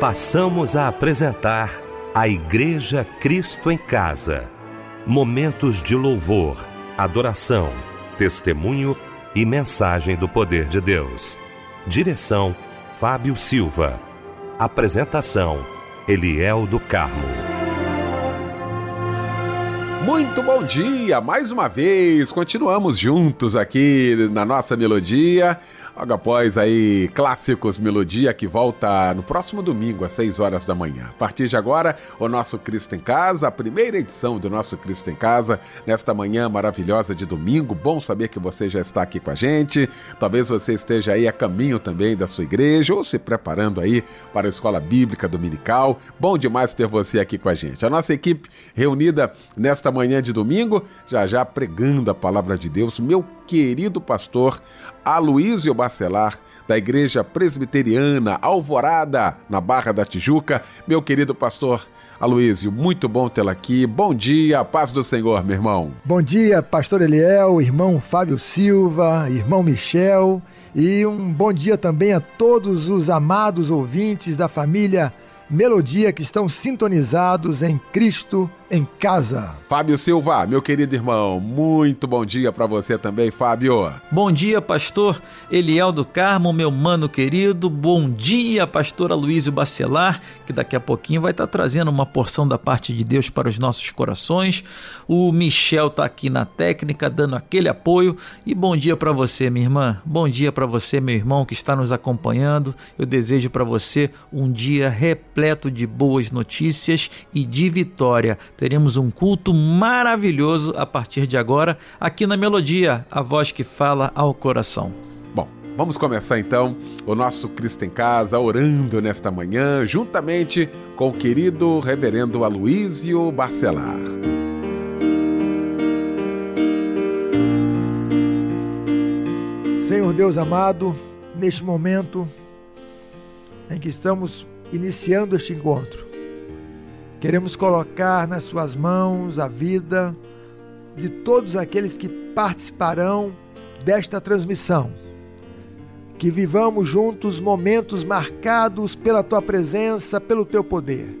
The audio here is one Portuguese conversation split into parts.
passamos a apresentar a Igreja Cristo em Casa. Momentos de louvor, adoração, testemunho e mensagem do poder de Deus. Direção: Fábio Silva. Apresentação: Eliel do Carmo. Muito bom dia, mais uma vez. Continuamos juntos aqui na nossa melodia. Logo após aí, Clássicos Melodia, que volta no próximo domingo, às 6 horas da manhã. A partir de agora, o nosso Cristo em Casa, a primeira edição do nosso Cristo em Casa, nesta manhã maravilhosa de domingo. Bom saber que você já está aqui com a gente. Talvez você esteja aí a caminho também da sua igreja ou se preparando aí para a escola bíblica dominical. Bom demais ter você aqui com a gente. A nossa equipe reunida nesta manhã de domingo, já já pregando a palavra de Deus. Meu querido pastor Aloísio Bacelar, da Igreja Presbiteriana Alvorada, na Barra da Tijuca. Meu querido pastor Aloísio, muito bom tê-lo aqui. Bom dia, paz do Senhor, meu irmão. Bom dia, pastor Eliel, irmão Fábio Silva, irmão Michel. E um bom dia também a todos os amados ouvintes da família Melodia que estão sintonizados em Cristo em casa. Fábio Silva, meu querido irmão, muito bom dia para você também, Fábio. Bom dia, pastor Eliel do Carmo, meu mano querido. Bom dia, pastor Aloysio Bacelar, que daqui a pouquinho vai estar tá trazendo uma porção da parte de Deus para os nossos corações. O Michel está aqui na técnica, dando aquele apoio. E bom dia para você, minha irmã. Bom dia para você, meu irmão, que está nos acompanhando. Eu desejo para você um dia repleto de boas notícias e de vitória teremos um culto maravilhoso a partir de agora, aqui na Melodia, a voz que fala ao coração. Bom, vamos começar então o nosso Cristo em Casa, orando nesta manhã, juntamente com o querido reverendo Aloísio Barcelar. Senhor Deus amado, neste momento em que estamos iniciando este encontro, Queremos colocar nas Suas mãos a vida de todos aqueles que participarão desta transmissão. Que vivamos juntos momentos marcados pela Tua presença, pelo Teu poder.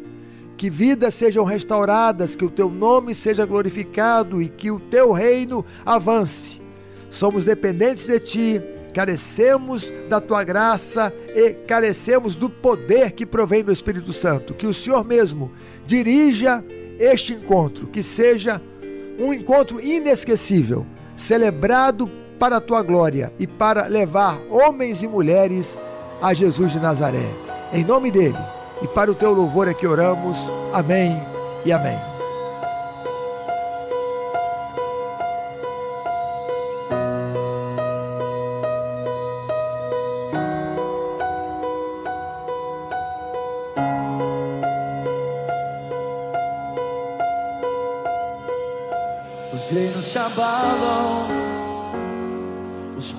Que vidas sejam restauradas, que o Teu nome seja glorificado e que o Teu reino avance. Somos dependentes de Ti carecemos da tua graça e carecemos do poder que provém do Espírito Santo. Que o Senhor mesmo dirija este encontro, que seja um encontro inesquecível, celebrado para a tua glória e para levar homens e mulheres a Jesus de Nazaré. Em nome dele e para o teu louvor é que oramos. Amém e amém.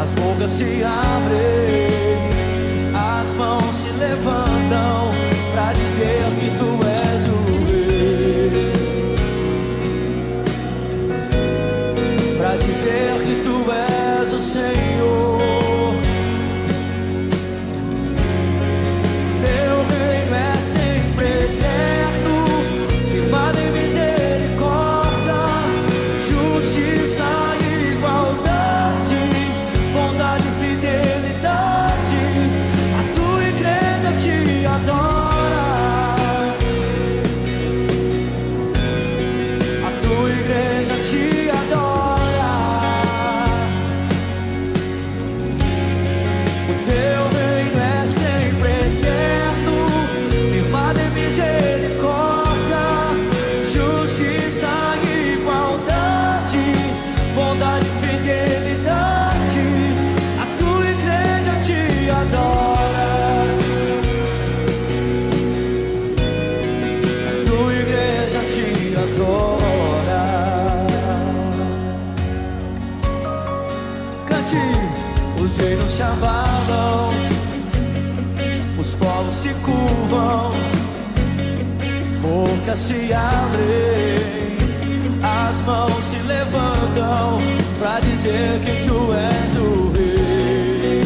as bocas se abrem, as mãos se levantam para dizer que tu és o rei. Para dizer os povos se curvam, bocas se abrem, as mãos se levantam para dizer que tu és o rei.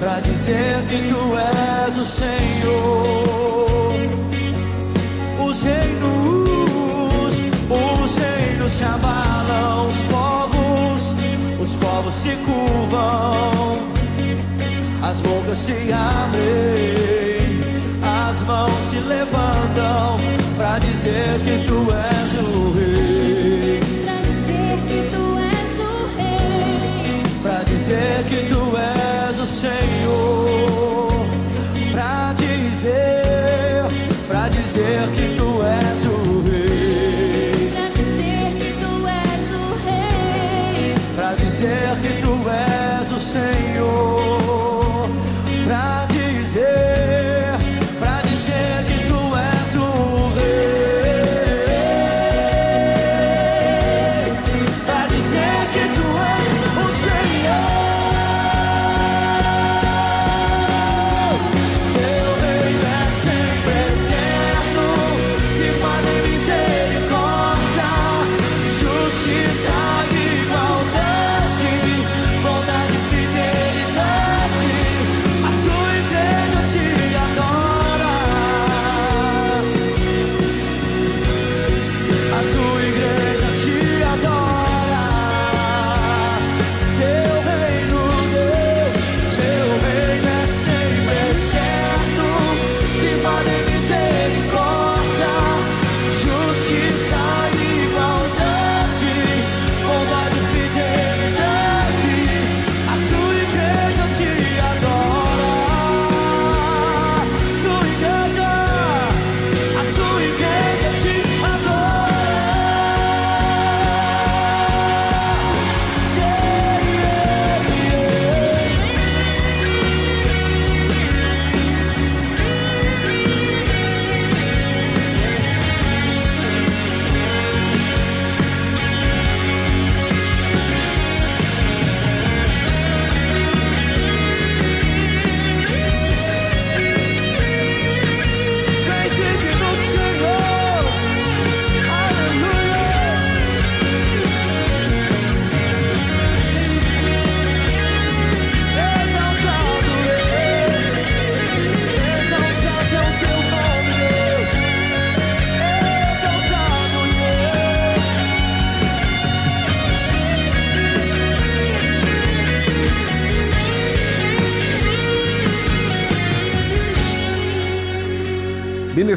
Para dizer que tu és o Senhor. Os reinos, os reinos se abalam, os povos, os povos se curvam, as bocas se abrem, as mãos se levantam para dizer que tu és o rei. Pra dizer que tu és o rei. Pra dizer que tu és o Senhor. Pra dizer, pra dizer que tu és o rei. Pra dizer que tu és o rei. Pra dizer que tu és o Senhor.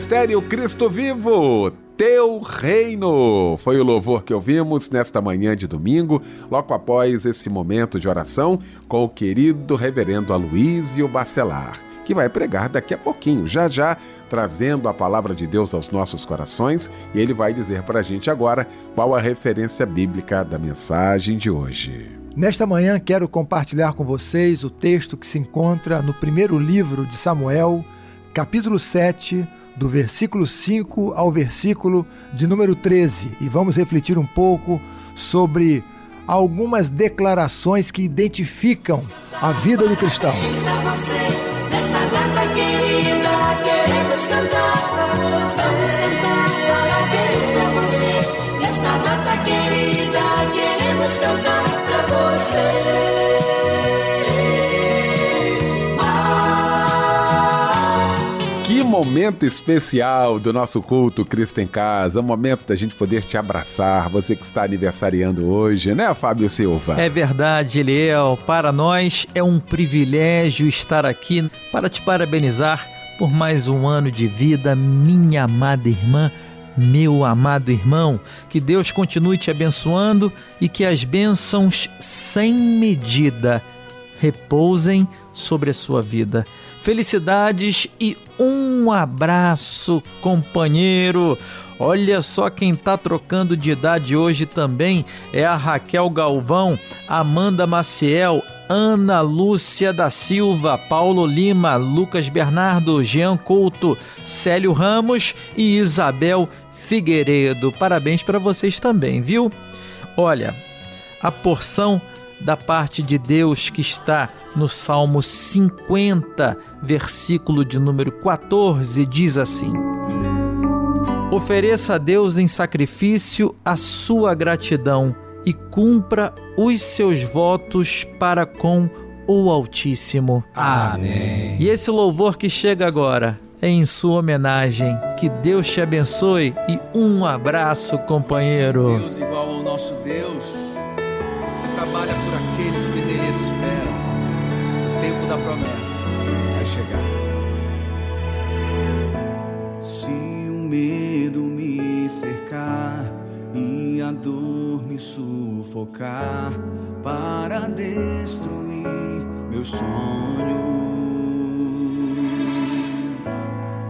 Ministério Cristo Vivo, teu reino. Foi o louvor que ouvimos nesta manhã de domingo, logo após esse momento de oração com o querido reverendo Aloísio Bacelar, que vai pregar daqui a pouquinho, já já, trazendo a palavra de Deus aos nossos corações, e ele vai dizer para a gente agora qual a referência bíblica da mensagem de hoje. Nesta manhã quero compartilhar com vocês o texto que se encontra no primeiro livro de Samuel, capítulo 7, do versículo 5 ao versículo de número 13, e vamos refletir um pouco sobre algumas declarações que identificam a vida do cristão. Momento especial do nosso culto Cristo em Casa, um momento da gente poder te abraçar, você que está aniversariando hoje, né, Fábio Silva? É verdade, Eliel. Para nós é um privilégio estar aqui para te parabenizar por mais um ano de vida, minha amada irmã, meu amado irmão. Que Deus continue te abençoando e que as bênçãos sem medida repousem sobre a sua vida. Felicidades e um abraço, companheiro. Olha só quem tá trocando de idade hoje também é a Raquel Galvão, Amanda Maciel, Ana Lúcia da Silva, Paulo Lima, Lucas Bernardo, Jean Couto, Célio Ramos e Isabel Figueiredo. Parabéns para vocês também, viu? Olha, a porção da parte de Deus que está no Salmo 50, versículo de número 14, diz assim: Ofereça a Deus em sacrifício a sua gratidão e cumpra os seus votos para com o Altíssimo. Amém. E esse louvor que chega agora é em sua homenagem. Que Deus te abençoe e um abraço, companheiro. Deus igual ao nosso Deus, trabalha por aqueles que nele esperam. O tempo da promessa vai chegar. Se o medo me cercar e a dor me sufocar para destruir meus sonhos.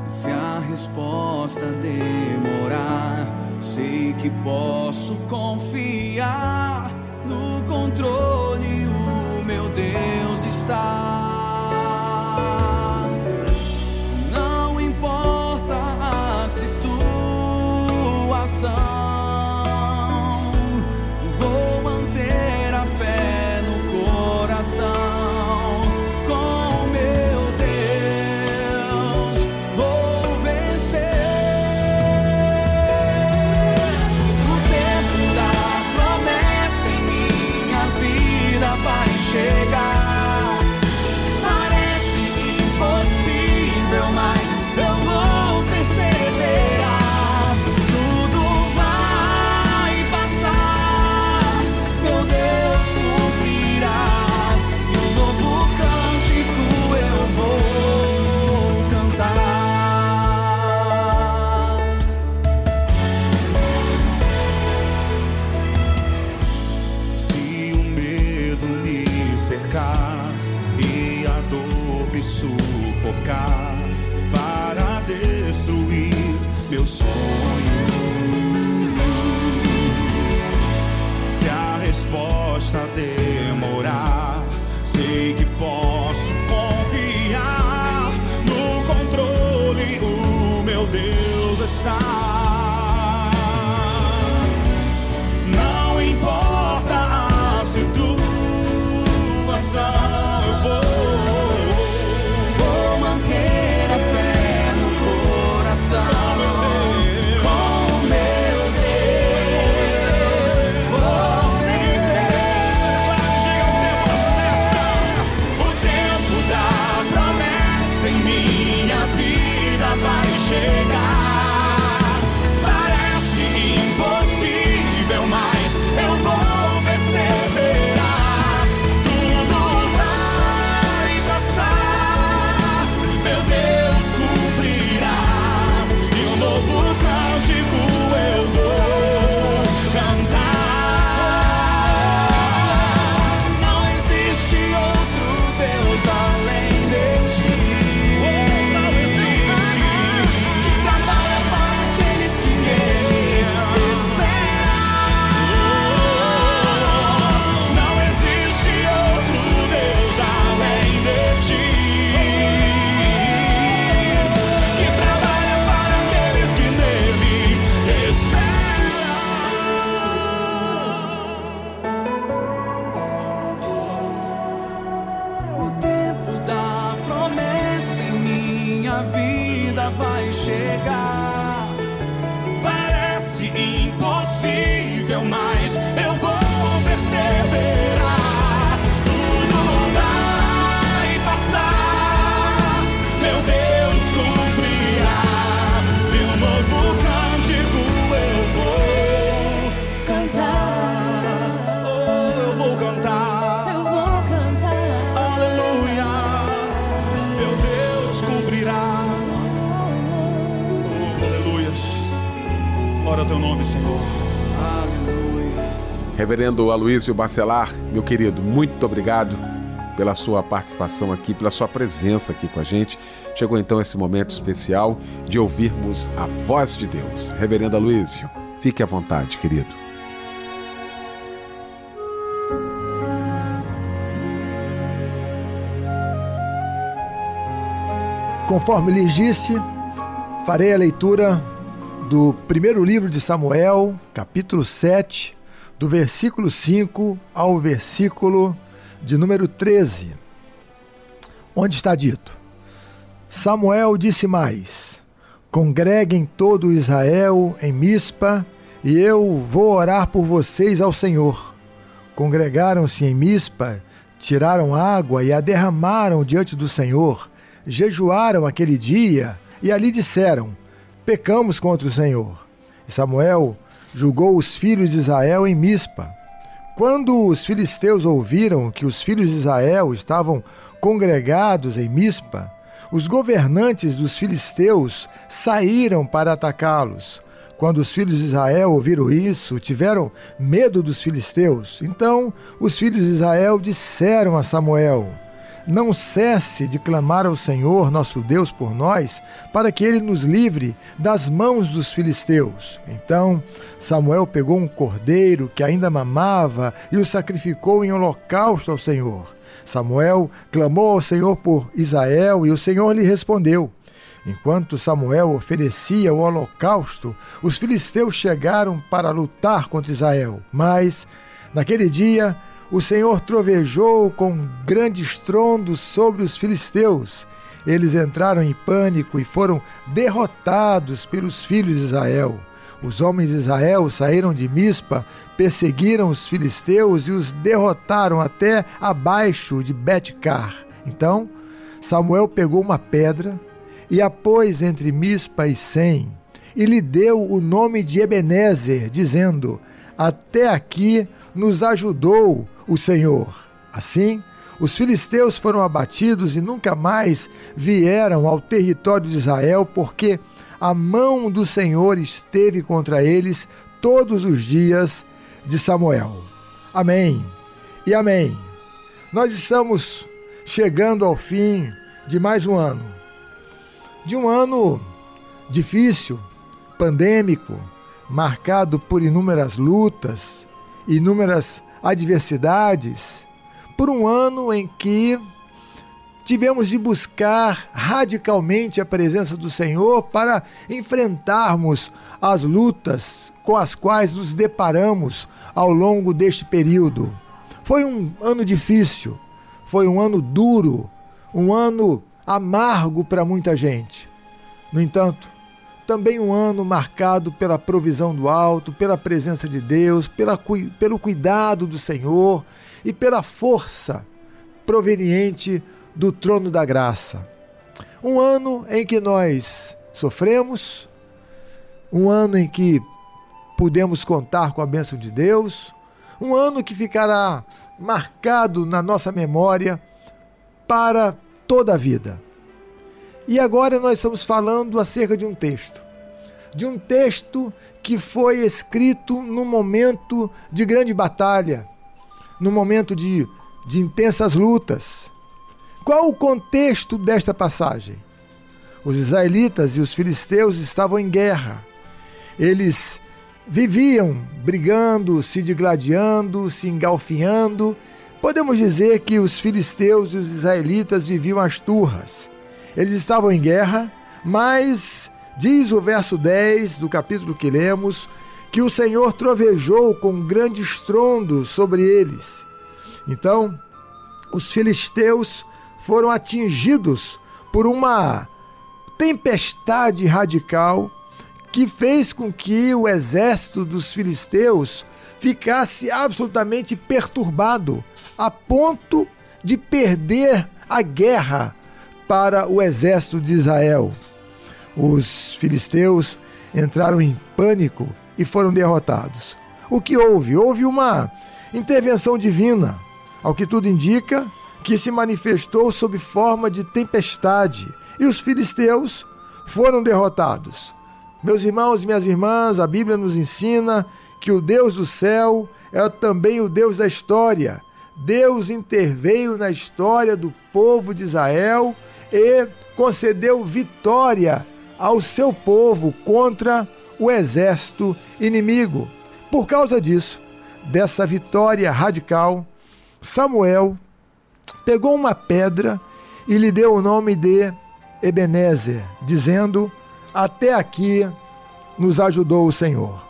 Se a resposta demorar, sei que posso confiar controle. Deus Reverendo Aloysio Bacelar, meu querido, muito obrigado pela sua participação aqui, pela sua presença aqui com a gente. Chegou então esse momento especial de ouvirmos a voz de Deus. Reverendo Aloysio, fique à vontade, querido. Conforme lhes disse, farei a leitura do primeiro livro de Samuel, capítulo 7, do versículo 5 ao versículo de número 13, onde está dito: Samuel disse mais: Congreguem todo Israel em Mispa, e eu vou orar por vocês ao Senhor. Congregaram-se em Mispa, tiraram água e a derramaram diante do Senhor, jejuaram aquele dia e ali disseram: Pecamos contra o Senhor. E Samuel julgou os filhos de Israel em Mispa. Quando os filisteus ouviram que os filhos de Israel estavam congregados em Mispa, os governantes dos filisteus saíram para atacá-los. Quando os filhos de Israel ouviram isso, tiveram medo dos filisteus. Então os filhos de Israel disseram a Samuel: Não cesse de clamar ao Senhor, nosso Deus, por nós, para que ele nos livre das mãos dos filisteus. Então Samuel pegou um cordeiro que ainda mamava e o sacrificou em holocausto ao Senhor. Samuel clamou ao Senhor por Israel e o Senhor lhe respondeu. Enquanto Samuel oferecia o holocausto, os filisteus chegaram para lutar contra Israel. Mas, naquele dia, o Senhor trovejou com grande estrondo sobre os filisteus. Eles entraram em pânico e foram derrotados pelos filhos de Israel. Os homens de Israel saíram de Mispa, perseguiram os filisteus e os derrotaram até abaixo de Betcar. Então, Samuel pegou uma pedra e a pôs entre Mispa e Sem, e lhe deu o nome de Ebenezer, dizendo: Até aqui nos ajudou o Senhor. Assim, os filisteus foram abatidos e nunca mais vieram ao território de Israel, porque a mão do Senhor esteve contra eles todos os dias de Samuel. Amém e amém. Nós estamos chegando ao fim de mais um ano. De um ano difícil, pandêmico, marcado por inúmeras lutas, inúmeras adversidades, por um ano em que tivemos de buscar radicalmente a presença do Senhor para enfrentarmos as lutas com as quais nos deparamos ao longo deste período. Foi um ano difícil, foi um ano duro, um ano amargo para muita gente. No entanto, também um ano marcado pela provisão do alto, pela presença de Deus, pela, pelo cuidado do Senhor e pela força proveniente do trono da graça. Um ano em que nós sofremos, um ano em que pudemos contar com a bênção de Deus, um ano que ficará marcado na nossa memória para toda a vida. E agora nós estamos falando acerca de um texto. De um texto que foi escrito num momento de grande batalha, num momento de, de intensas lutas, qual o contexto desta passagem? Os israelitas e os filisteus estavam em guerra. Eles viviam brigando, se digladiando, se engalfinhando. Podemos dizer que os filisteus e os israelitas viviam as turras. Eles estavam em guerra, mas diz o verso 10 do capítulo que lemos que o Senhor trovejou com grande estrondo sobre eles. Então, os filisteus foram atingidos por uma tempestade radical que fez com que o exército dos filisteus ficasse absolutamente perturbado, a ponto de perder a guerra para o exército de Israel. Os filisteus entraram em pânico e foram derrotados. O que houve? Houve uma intervenção divina. Ao que tudo indica, que se manifestou sob forma de tempestade, e os filisteus foram derrotados. Meus irmãos e minhas irmãs, a Bíblia nos ensina que o Deus do céu é também o Deus da história. Deus interveio na história do povo de Israel e concedeu vitória ao seu povo contra o exército inimigo. Por causa disso, dessa vitória radical, Samuel pegou uma pedra e lhe deu o nome de Ebenezer, dizendo: Até aqui nos ajudou o Senhor.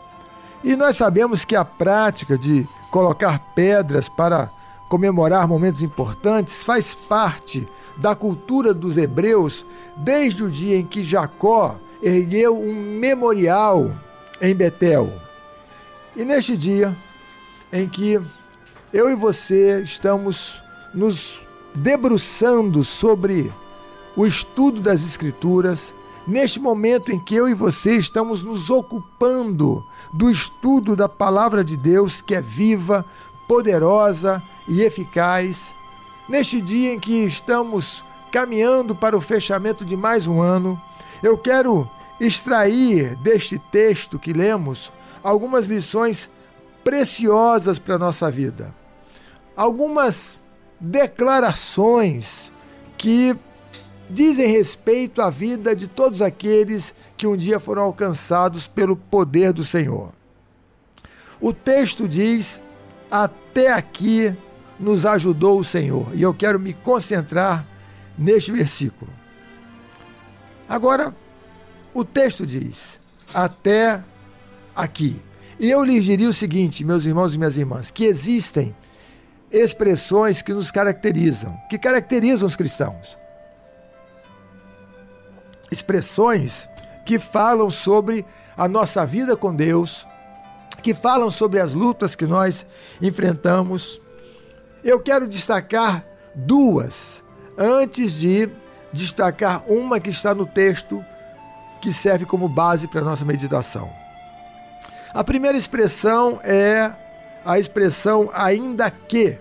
E nós sabemos que a prática de colocar pedras para comemorar momentos importantes faz parte da cultura dos hebreus desde o dia em que Jacó ergueu um memorial em Betel. E neste dia em que eu e você estamos nos debruçando sobre o estudo das Escrituras, neste momento em que eu e você estamos nos ocupando do estudo da palavra de Deus, que é viva, poderosa e eficaz, neste dia em que estamos caminhando para o fechamento de mais um ano, eu quero extrair deste texto que lemos algumas lições preciosas para a nossa vida. Algumas declarações que dizem respeito à vida de todos aqueles que um dia foram alcançados pelo poder do Senhor. O texto diz: Até aqui nos ajudou o Senhor. E eu quero me concentrar neste versículo. Agora, o texto diz: Até aqui. E eu lhes diria o seguinte, meus irmãos e minhas irmãs, que existem expressões que nos caracterizam, que caracterizam os cristãos expressões que falam sobre a nossa vida com Deus, que falam sobre as lutas que nós enfrentamos. Eu quero destacar duas, antes de destacar uma que está no texto que serve como base para a nossa meditação. A primeira expressão é a expressão ainda que,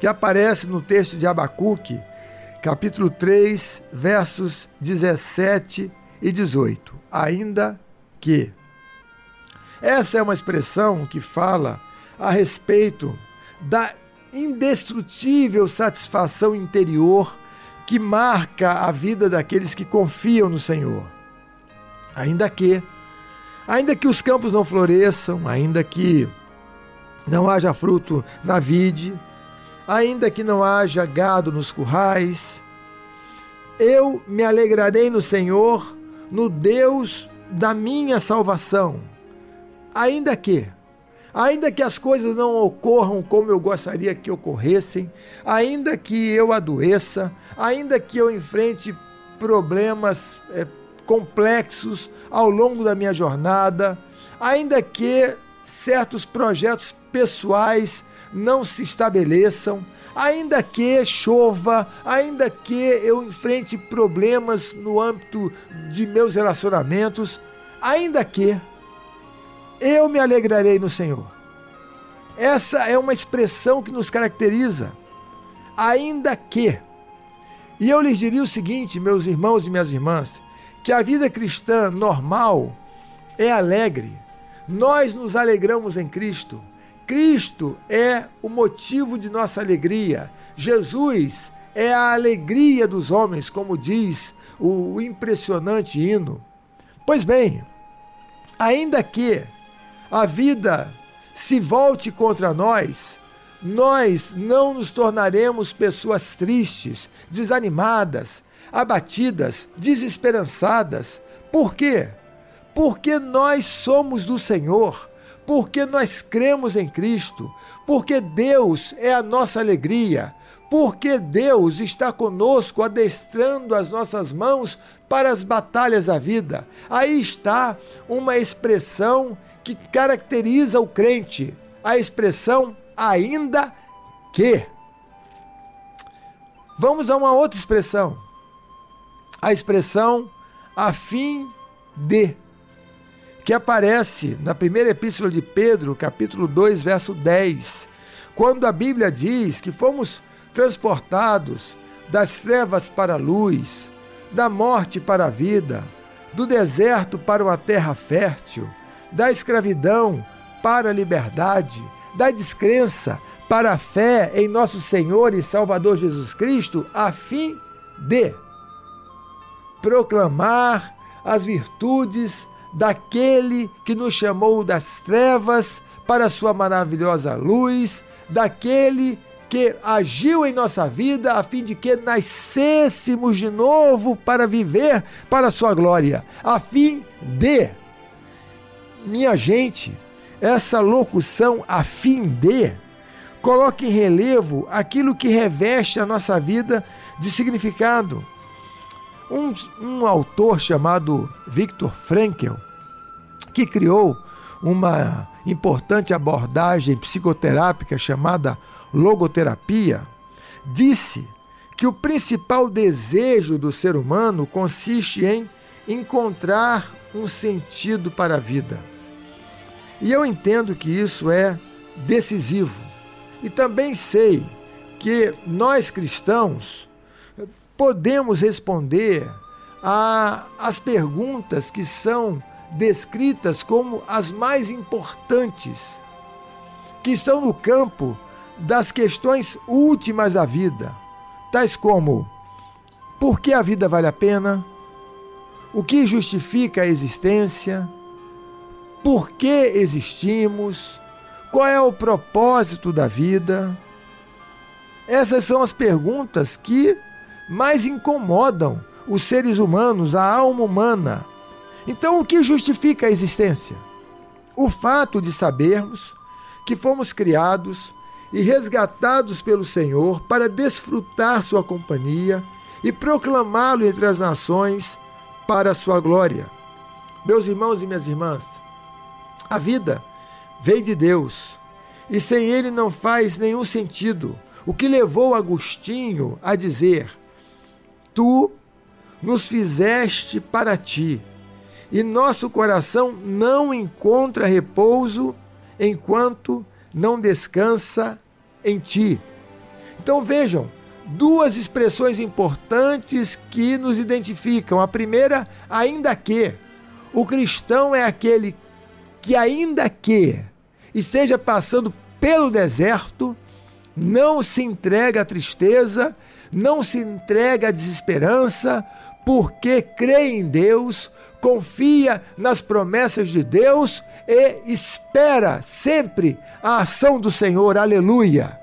que aparece no texto de Abacuque, capítulo 3, versos 17 e 18. Ainda que. Essa é uma expressão que fala a respeito da indestrutível satisfação interior que marca a vida daqueles que confiam no Senhor. Ainda que, ainda que os campos não floresçam, ainda que não haja fruto na vide, ainda que não haja gado nos currais, eu me alegrarei no Senhor, no Deus da minha salvação. Ainda que, ainda que as coisas não ocorram como eu gostaria que ocorressem, ainda que eu adoeça, ainda que eu enfrente problemas é, complexos ao longo da minha jornada, ainda que certos projetos pessoais não se estabeleçam, ainda que chova, ainda que eu enfrente problemas no âmbito de meus relacionamentos, ainda que eu me alegrarei no Senhor. Essa é uma expressão que nos caracteriza. Ainda que. E eu lhes diria o seguinte, meus irmãos e minhas irmãs, que a vida cristã normal é alegre. Nós nos alegramos em Cristo. Cristo é o motivo de nossa alegria. Jesus é a alegria dos homens, como diz o impressionante hino. Pois bem, ainda que a vida se volte contra nós, nós não nos tornaremos pessoas tristes, desanimadas, abatidas, desesperançadas. Por quê? Porque nós somos do Senhor porque nós cremos em Cristo, porque Deus é a nossa alegria, porque Deus está conosco, adestrando as nossas mãos para as batalhas da vida. Aí está uma expressão que caracteriza o crente, a expressão ainda que. Vamos a uma outra expressão, a expressão a fim de que aparece na primeira epístola de Pedro, capítulo 2, verso 10, quando a Bíblia diz que fomos transportados das trevas para a luz, da morte para a vida, do deserto para uma terra fértil, da escravidão para a liberdade, da descrença para a fé em nosso Senhor e Salvador Jesus Cristo, a fim de proclamar as virtudes daquele que nos chamou das trevas para a sua maravilhosa luz, daquele que agiu em nossa vida a fim de que nascêssemos de novo para viver para a sua glória, a fim de minha gente, essa locução a fim de coloca em relevo aquilo que reveste a nossa vida de significado. Um, um autor chamado Viktor Frankl, que criou uma importante abordagem psicoterápica chamada logoterapia, disse que o principal desejo do ser humano consiste em encontrar um sentido para a vida. E eu entendo que isso é decisivo. E também sei que nós cristãos podemos responder as perguntas que são descritas como as mais importantes, que estão no campo das questões últimas da vida, tais como: por que a vida vale a pena? O que justifica a existência? Por que existimos? Qual é o propósito da vida? Essas são as perguntas que mais incomodam os seres humanos, a alma humana. Então, o que justifica a existência? O fato de sabermos que fomos criados e resgatados pelo Senhor para desfrutar Sua companhia e proclamá-lo entre as nações para a Sua glória. Meus irmãos e minhas irmãs, a vida vem de Deus e sem Ele não faz nenhum sentido. O que levou Agostinho a dizer: Tu nos fizeste para ti, e nosso coração não encontra repouso enquanto não descansa em ti. Então vejam, duas expressões importantes que nos identificam. A primeira, ainda que. O cristão é aquele que, ainda que esteja passando pelo deserto, não se entrega à tristeza, não se entrega à desesperança, porque crê em Deus, confia nas promessas de Deus e espera sempre a ação do Senhor. Aleluia!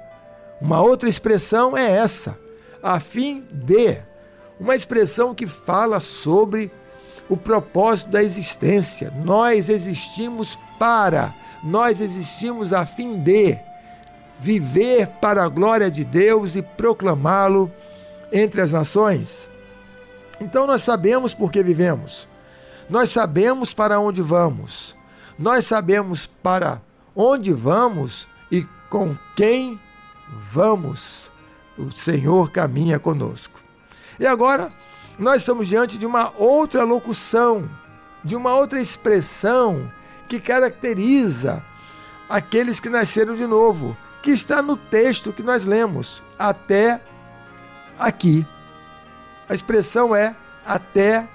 Uma outra expressão é essa, a fim de, uma expressão que fala sobre o propósito da existência. Nós existimos para, nós existimos a fim de viver para a glória de Deus e proclamá-lo entre as nações. Então nós sabemos por que vivemos. Nós sabemos para onde vamos. Nós sabemos para onde vamos e com quem vamos. O Senhor caminha conosco. E agora nós estamos diante de uma outra locução, de uma outra expressão que caracteriza aqueles que nasceram de novo, que está no texto que nós lemos, até aqui. A expressão é até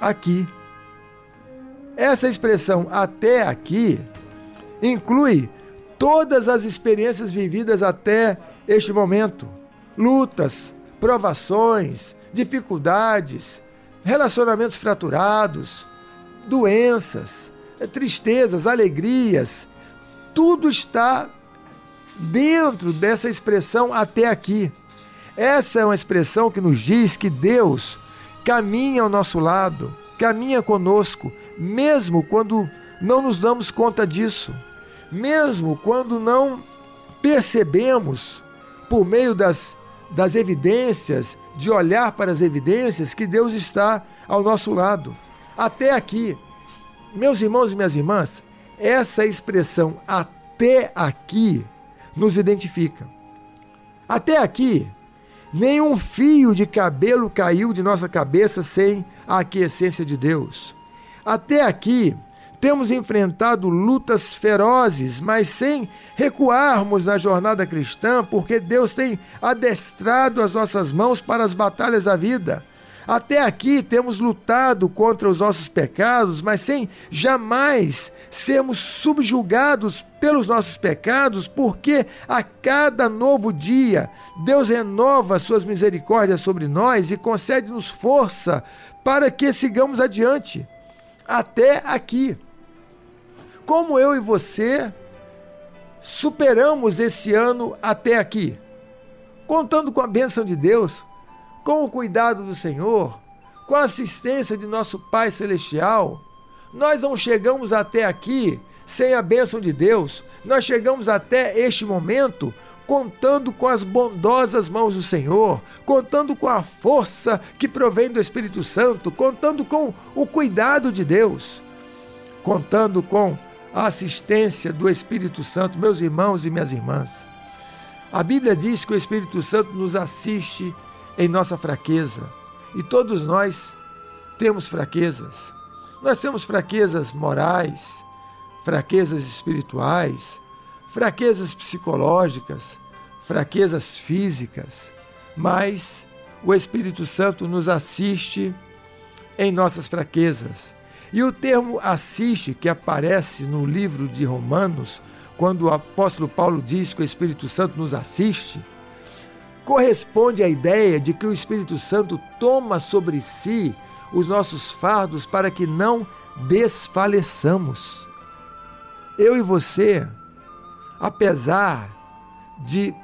aqui. Essa expressão até aqui inclui todas as experiências vividas até este momento: lutas, provações, dificuldades, relacionamentos fraturados, doenças, tristezas, alegrias, tudo está dentro dessa expressão até aqui. Essa é uma expressão que nos diz que Deus caminha ao nosso lado, caminha conosco, mesmo quando não nos damos conta disso, mesmo quando não percebemos, por meio das, das evidências, de olhar para as evidências, que Deus está ao nosso lado. Até aqui, meus irmãos e minhas irmãs, essa expressão até aqui nos identifica. Até aqui, nenhum fio de cabelo caiu de nossa cabeça sem a aquiescência de Deus. Até aqui, temos enfrentado lutas ferozes, mas sem recuarmos na jornada cristã, porque Deus tem adestrado as nossas mãos para as batalhas da vida. Até aqui temos lutado contra os nossos pecados, mas sem jamais sermos subjugados pelos nossos pecados, porque a cada novo dia Deus renova suas misericórdias sobre nós e concede-nos força para que sigamos adiante. Até aqui. Como eu e você superamos esse ano até aqui? Contando com a bênção de Deus, com o cuidado do Senhor, com a assistência de nosso Pai Celestial, nós não chegamos até aqui sem a bênção de Deus, nós chegamos até este momento contando com as bondosas mãos do Senhor, contando com a força que provém do Espírito Santo, contando com o cuidado de Deus, contando com a assistência do Espírito Santo, meus irmãos e minhas irmãs. A Bíblia diz que o Espírito Santo nos assiste em nossa fraqueza, e todos nós temos fraquezas. Nós temos fraquezas morais, fraquezas espirituais, fraquezas psicológicas, fraquezas físicas, mas o Espírito Santo nos assiste em nossas fraquezas. E o termo assiste, que aparece no livro de Romanos, quando o apóstolo Paulo diz que o Espírito Santo nos assiste, corresponde à ideia de que o Espírito Santo toma sobre si os nossos fardos para que não desfaleçamos. Eu e você apesar de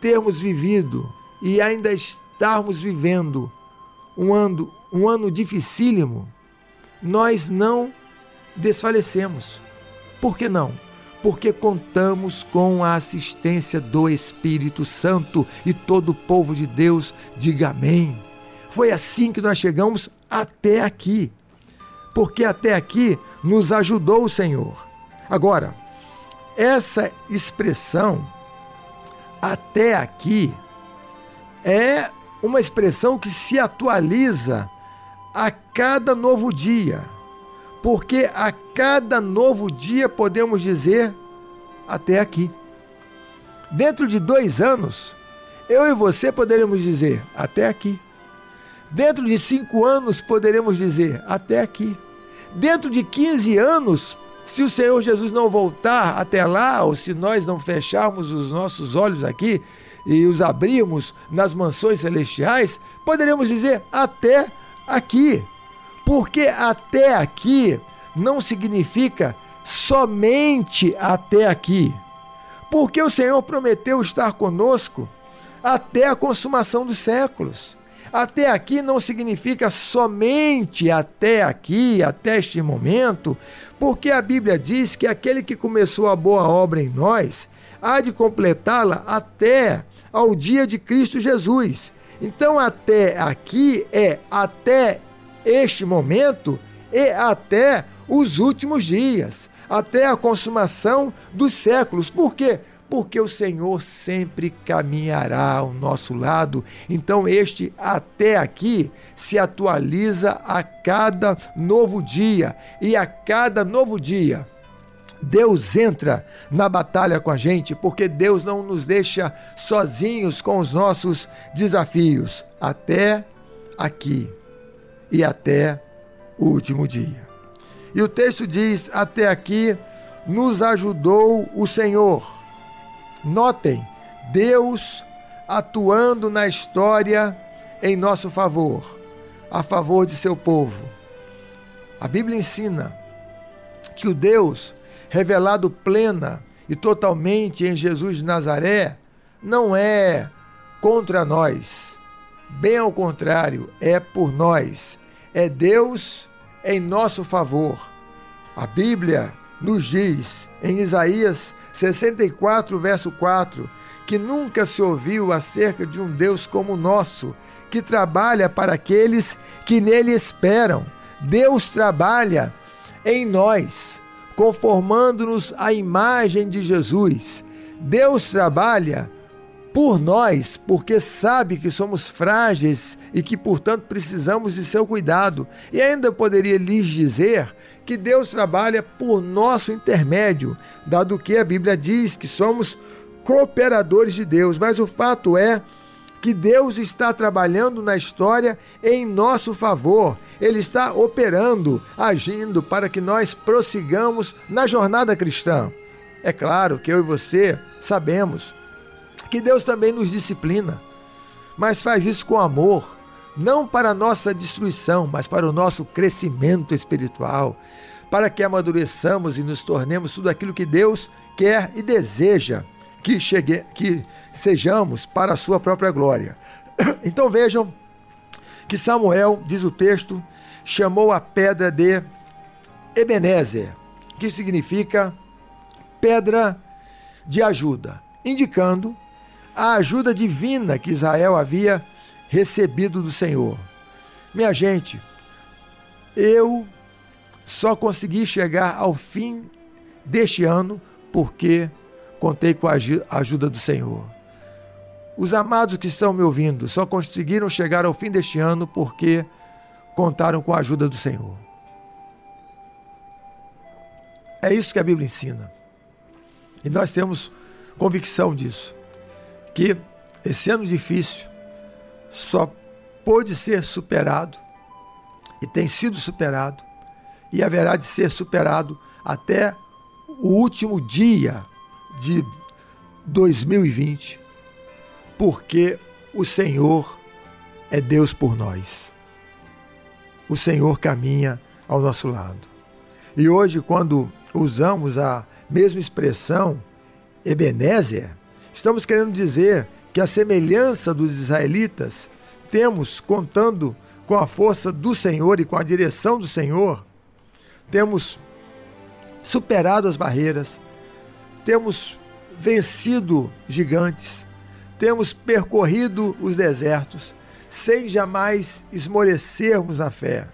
termos vivido e ainda estarmos vivendo um ano, um ano dificílimo, nós não desfalecemos. Por que não? Porque contamos com a assistência do Espírito Santo e todo o povo de Deus diga amém. Foi assim que nós chegamos até aqui. Porque até aqui nos ajudou o Senhor. Agora, essa expressão, até aqui, é uma expressão que se atualiza a cada novo dia. Porque a cada novo dia podemos dizer até aqui. Dentro de dois anos, eu e você poderemos dizer até aqui. Dentro de cinco anos, poderemos dizer até aqui. Dentro de 15 anos, se o Senhor Jesus não voltar até lá, ou se nós não fecharmos os nossos olhos aqui e os abrirmos nas mansões celestiais, poderemos dizer até aqui. Porque até aqui não significa somente até aqui. Porque o Senhor prometeu estar conosco até a consumação dos séculos. Até aqui não significa somente até aqui, até este momento, porque a Bíblia diz que aquele que começou a boa obra em nós há de completá-la até ao dia de Cristo Jesus. Então, até aqui é até este momento e até os últimos dias, até a consumação dos séculos. Por quê? porque o Senhor sempre caminhará ao nosso lado. Então, este até aqui se atualiza a cada novo dia, e a cada novo dia. Deus entra na batalha com a gente, porque Deus não nos deixa sozinhos com os nossos desafios, até aqui e até o último dia. E o texto diz: Até aqui nos ajudou o Senhor Notem, Deus atuando na história em nosso favor, a favor de seu povo. A Bíblia ensina que o Deus revelado plena e totalmente em Jesus de Nazaré não é contra nós. Bem ao contrário, é por nós. É Deus em nosso favor. A Bíblia nos diz em Isaías 64, verso 4, que nunca se ouviu acerca de um Deus como o nosso, que trabalha para aqueles que nele esperam. Deus trabalha em nós, conformando-nos à imagem de Jesus. Deus trabalha por nós, porque sabe que somos frágeis e que, portanto, precisamos de seu cuidado. E ainda poderia lhes dizer que Deus trabalha por nosso intermédio, dado que a Bíblia diz que somos cooperadores de Deus. Mas o fato é que Deus está trabalhando na história em nosso favor. Ele está operando, agindo para que nós prossigamos na jornada cristã. É claro que eu e você sabemos que Deus também nos disciplina, mas faz isso com amor, não para a nossa destruição, mas para o nosso crescimento espiritual, para que amadureçamos e nos tornemos tudo aquilo que Deus quer e deseja que, chegue, que sejamos para a sua própria glória. Então vejam que Samuel, diz o texto, chamou a pedra de Ebenezer, que significa pedra de ajuda, indicando a ajuda divina que Israel havia recebido do Senhor. Minha gente, eu só consegui chegar ao fim deste ano porque contei com a ajuda do Senhor. Os amados que estão me ouvindo só conseguiram chegar ao fim deste ano porque contaram com a ajuda do Senhor. É isso que a Bíblia ensina. E nós temos convicção disso. Que esse ano difícil só pôde ser superado e tem sido superado e haverá de ser superado até o último dia de 2020, porque o Senhor é Deus por nós. O Senhor caminha ao nosso lado. E hoje, quando usamos a mesma expressão, Ebenezer, estamos querendo dizer que a semelhança dos israelitas, temos contando com a força do Senhor e com a direção do Senhor, temos superado as barreiras, temos vencido gigantes, temos percorrido os desertos, sem jamais esmorecermos a fé.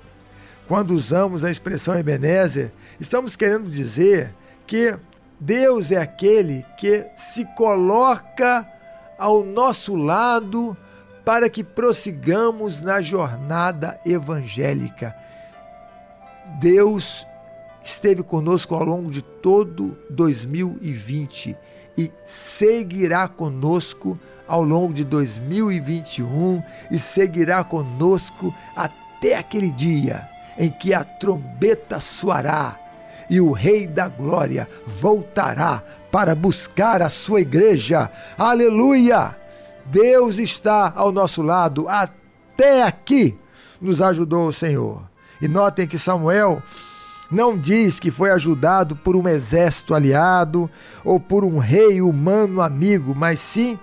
Quando usamos a expressão Ebenezer, estamos querendo dizer que Deus é aquele que se coloca ao nosso lado para que prossigamos na jornada evangélica. Deus esteve conosco ao longo de todo 2020 e seguirá conosco ao longo de 2021 e seguirá conosco até aquele dia em que a trombeta soará e o Rei da Glória voltará para buscar a sua igreja. Aleluia! Deus está ao nosso lado. Até aqui nos ajudou o Senhor. E notem que Samuel não diz que foi ajudado por um exército aliado ou por um rei humano amigo, mas sim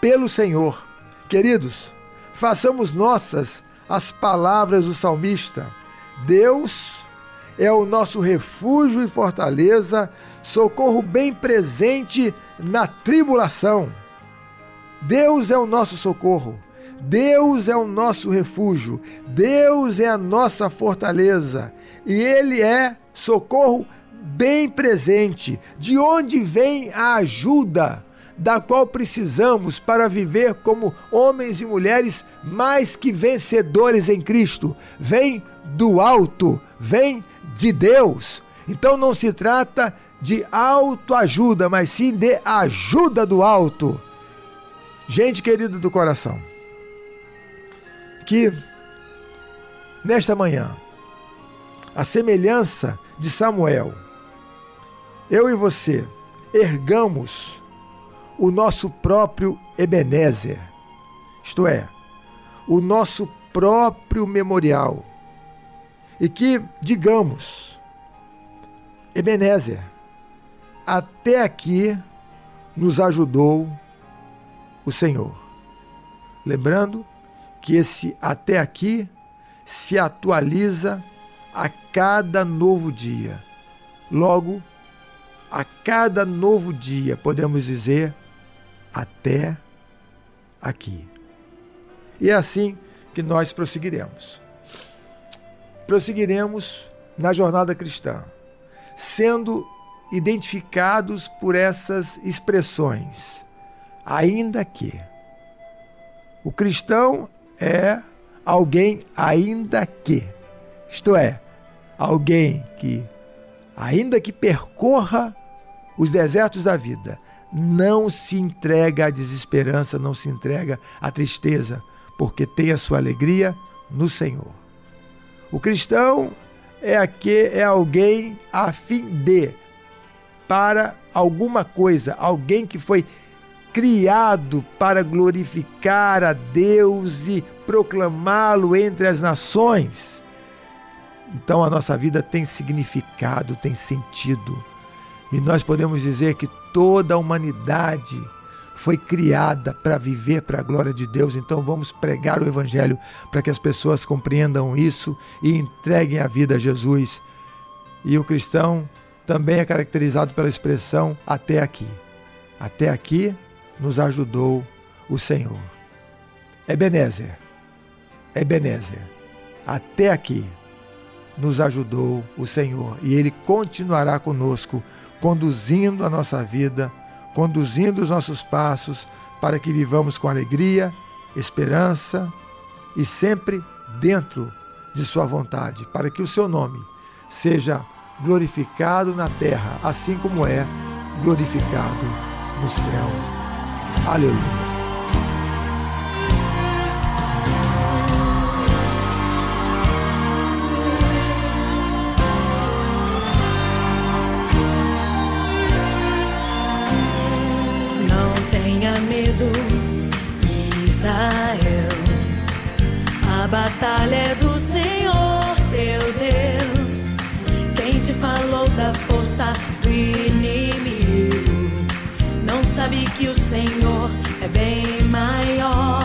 pelo Senhor. Queridos, façamos nossas as palavras do salmista. Deus é o nosso refúgio e fortaleza, socorro bem presente na tribulação. Deus é o nosso socorro. Deus é o nosso refúgio, Deus é a nossa fortaleza e Ele é socorro bem presente. De onde vem a ajuda da qual precisamos para viver como homens e mulheres mais que vencedores em Cristo? Vem do alto, vem de Deus. Então não se trata de autoajuda, mas sim de ajuda do alto. Gente querida do coração, que nesta manhã, a semelhança de Samuel, eu e você ergamos o nosso próprio Ebenezer, isto é, o nosso próprio memorial e que digamos, Ebenezer, até aqui nos ajudou o Senhor. Lembrando que esse até aqui se atualiza a cada novo dia. Logo, a cada novo dia podemos dizer até aqui. E é assim que nós prosseguiremos prosseguiremos na jornada cristã, sendo identificados por essas expressões, ainda que. O cristão é alguém ainda que, isto é, alguém que, ainda que percorra os desertos da vida, não se entrega à desesperança, não se entrega à tristeza, porque tem a sua alegria no Senhor. O cristão é aqui é alguém a fim de para alguma coisa, alguém que foi criado para glorificar a Deus e proclamá-lo entre as nações. Então a nossa vida tem significado, tem sentido. E nós podemos dizer que toda a humanidade foi criada para viver para a glória de Deus. Então vamos pregar o Evangelho para que as pessoas compreendam isso e entreguem a vida a Jesus. E o cristão também é caracterizado pela expressão até aqui. Até aqui nos ajudou o Senhor. Ebenezer, Ebenezer, até aqui nos ajudou o Senhor e Ele continuará conosco, conduzindo a nossa vida, conduzindo os nossos passos para que vivamos com alegria, esperança e sempre dentro de Sua vontade, para que o Seu nome seja glorificado na terra, assim como é glorificado no céu. Aleluia. Israel. A batalha é do Senhor teu Deus. Quem te falou da força do inimigo não sabe que o Senhor é bem maior.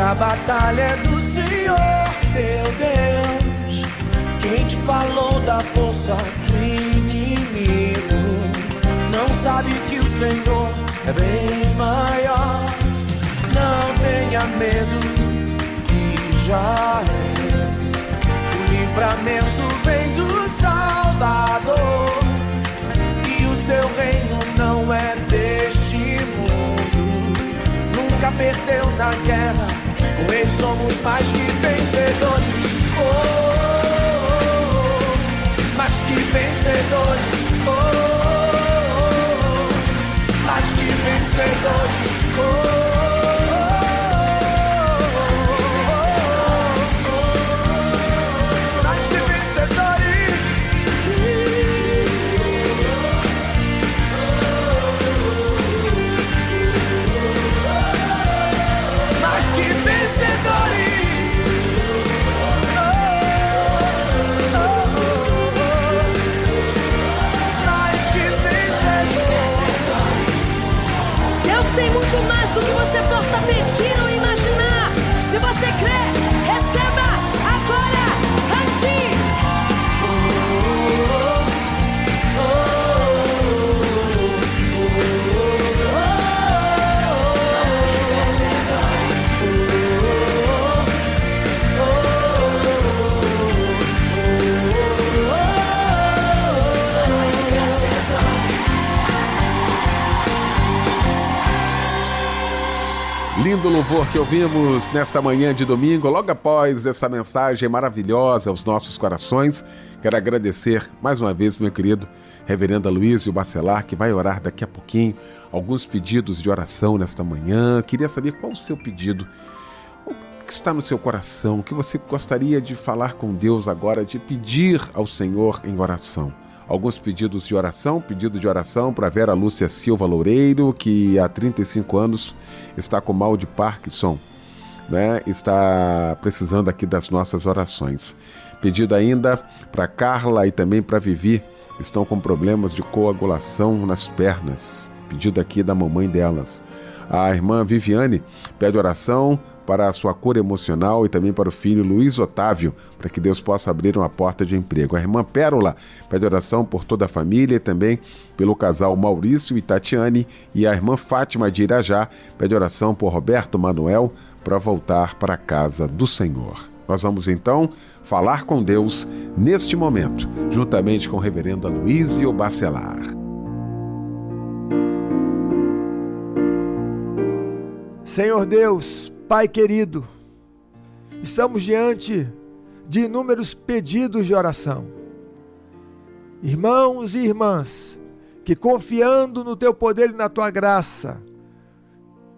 A batalha é do Senhor, teu Deus. Quem te falou da força do inimigo não sabe que o Senhor é bem maior. Não tenha medo, Israel. O livramento vem do Salvador e o seu reino não é deste mundo. Nunca perdeu na guerra, ele somos mais que vencedores. Oh, oh, oh, mais que vencedores. Oh, oh, que ouvimos nesta manhã de domingo, logo após essa mensagem maravilhosa aos nossos corações. Quero agradecer mais uma vez, meu querido Reverendo Aloysio Bacelar, que vai orar daqui a pouquinho. Alguns pedidos de oração nesta manhã. Queria saber qual o seu pedido, o que está no seu coração, o que você gostaria de falar com Deus agora, de pedir ao Senhor em oração alguns pedidos de oração. Pedido de oração para Vera Lúcia Silva Loureiro, que há 35 anos está com mal de Parkinson, né? Está precisando aqui das nossas orações. Pedido ainda para Carla e também para Vivi, estão com problemas de coagulação nas pernas. Pedido aqui da mamãe delas. A irmã Viviane pede oração para a sua cura emocional e também para o filho Luiz Otávio, para que Deus possa abrir uma porta de emprego. A irmã Pérola pede oração por toda a família e também pelo casal Maurício e Tatiane. E a irmã Fátima de Irajá pede oração por Roberto Manuel para voltar para a casa do Senhor. Nós vamos então falar com Deus neste momento, juntamente com o reverendo Aloysio Bacelar. Senhor Deus, Pai querido, estamos diante de inúmeros pedidos de oração. Irmãos e irmãs, que confiando no teu poder e na tua graça,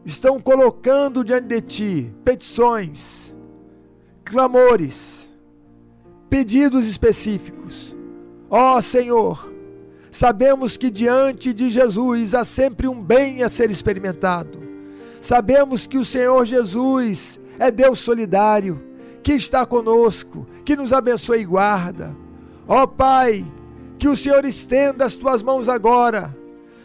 estão colocando diante de ti petições, clamores, pedidos específicos. Ó oh, Senhor, sabemos que diante de Jesus há sempre um bem a ser experimentado. Sabemos que o Senhor Jesus é Deus solidário, que está conosco, que nos abençoa e guarda. Ó Pai, que o Senhor estenda as tuas mãos agora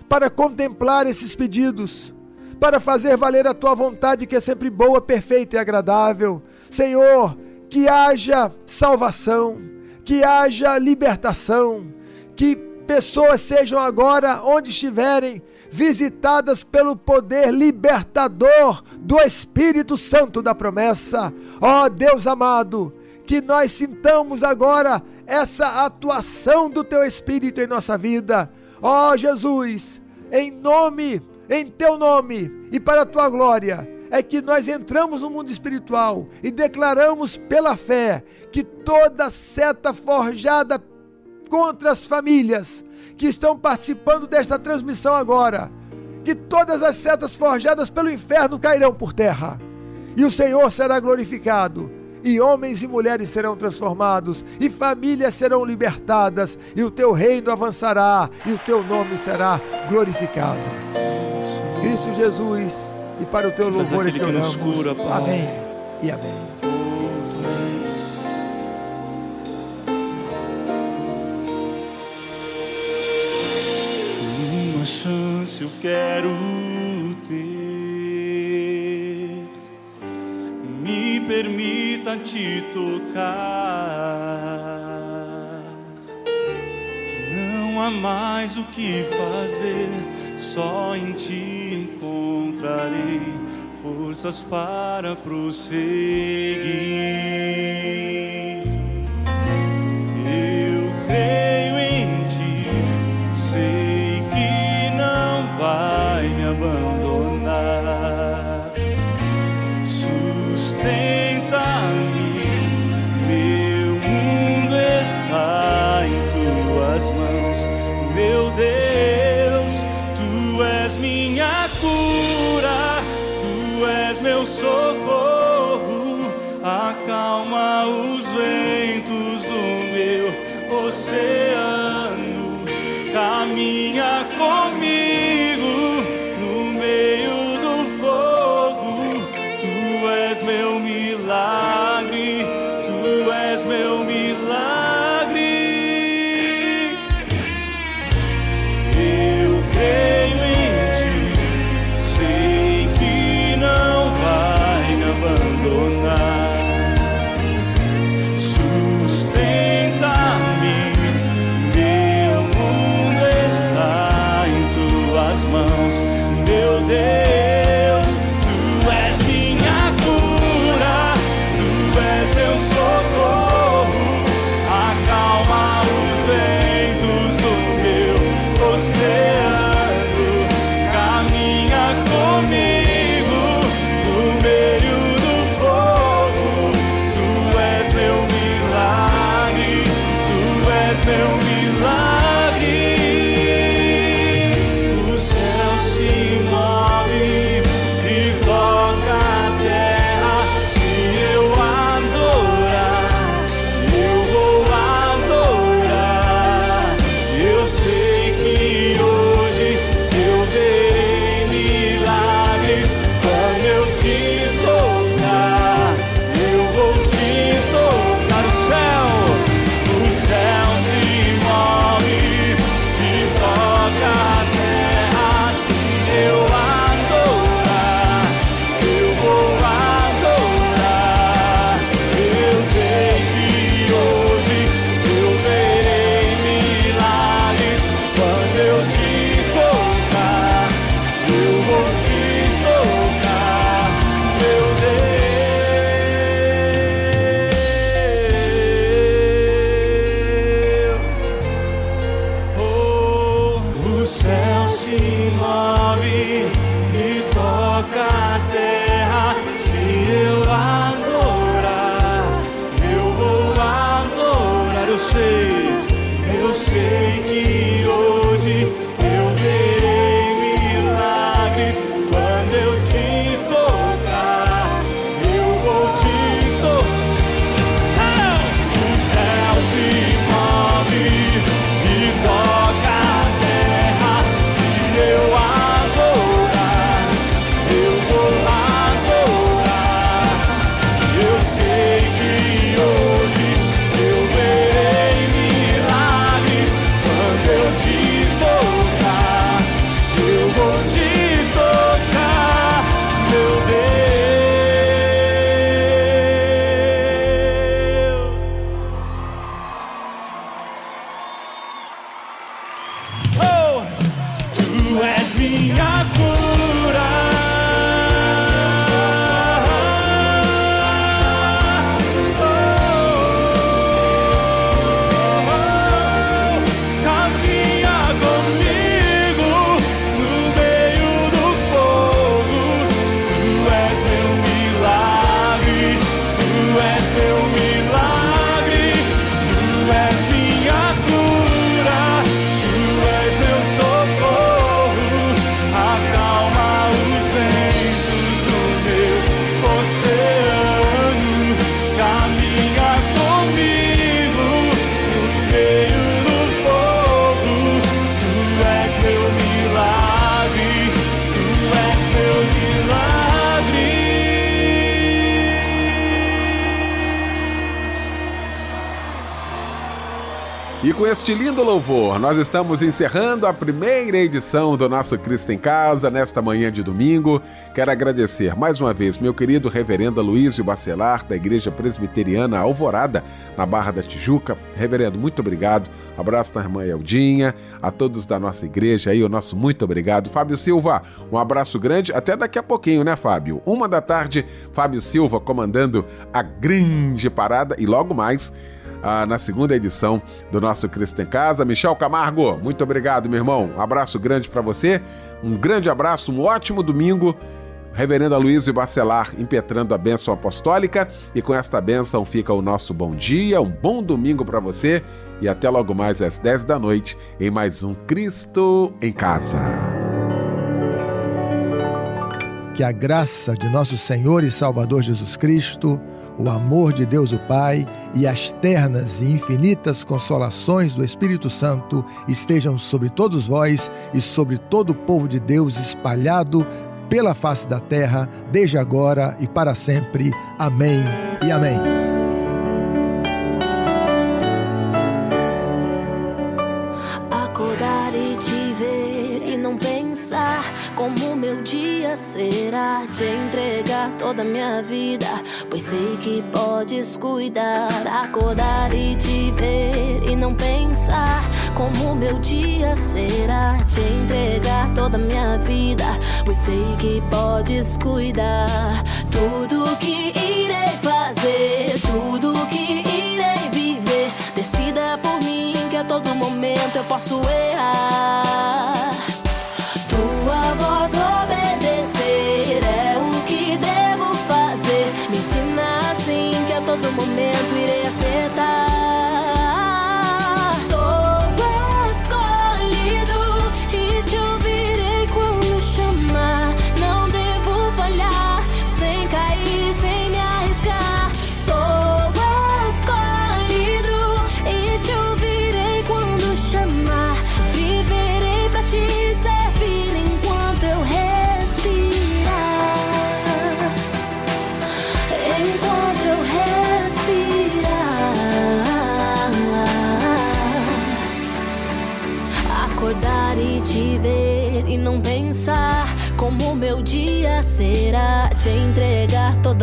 para contemplar esses pedidos, para fazer valer a tua vontade que é sempre boa, perfeita e agradável. Senhor, que haja salvação, que haja libertação, que pessoas sejam agora onde estiverem visitadas pelo poder libertador do Espírito Santo da promessa. Ó oh, Deus amado, que nós sintamos agora essa atuação do teu Espírito em nossa vida. Ó oh, Jesus, em nome, em teu nome e para a tua glória, é que nós entramos no mundo espiritual e declaramos pela fé que toda seta forjada contra as famílias que estão participando desta transmissão agora, que todas as setas forjadas pelo inferno cairão por terra, e o Senhor será glorificado e homens e mulheres serão transformados, e famílias serão libertadas, e o teu reino avançará, e o teu nome será glorificado. Cristo Jesus, e para o teu louvor e que nos cura, Pai. Amém e amém. Chance eu quero permita te tocar. Não há mais o que fazer, só em ti encontrarei forças para prosseguir. Meu com este lindo louvor, nós estamos encerrando a primeira edição do nosso Cristo em Casa nesta manhã de domingo. Quero agradecer mais uma vez meu querido reverendo Luísio Bacelar, da Igreja Presbiteriana Alvorada, na Barra da Tijuca. Reverendo, muito obrigado. Abraço da irmã Eldinha, a todos da nossa igreja aí, o nosso muito obrigado. Fábio Silva, um abraço grande. Até daqui a pouquinho, né, Fábio? Uma da tarde, Fábio Silva comandando a grande parada e logo mais ah, na segunda edição do nosso Cristo em Casa. Michel Camargo, muito obrigado, meu irmão. Um abraço grande para você. Um grande abraço, um ótimo domingo. Reverenda Luiz Bacelar impetrando a bênção apostólica. E com esta bênção fica o nosso bom dia, um bom domingo para você. E até logo mais às 10 da noite em mais um Cristo em Casa. Que a graça de nosso Senhor e Salvador Jesus Cristo o amor de Deus o Pai e as ternas e infinitas consolações do Espírito Santo estejam sobre todos vós e sobre todo o povo de Deus espalhado pela face da terra, desde agora e para sempre. Amém e amém. Como meu dia será te entregar toda a minha vida, pois sei que podes cuidar, acordar e te ver e não pensar como meu dia será te entregar toda a minha vida, pois sei que podes cuidar tudo que irei fazer, tudo que irei viver, decida por mim que a todo momento eu posso errar.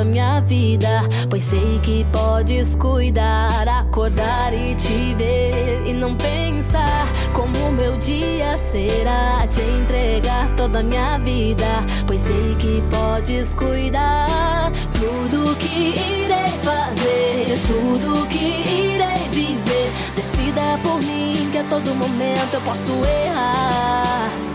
Minha vida, pois sei que podes cuidar, acordar e te ver e não pensar como meu dia será te entregar toda a minha vida, pois sei que podes cuidar tudo que irei fazer, tudo que irei viver, decida por mim que a todo momento eu posso errar.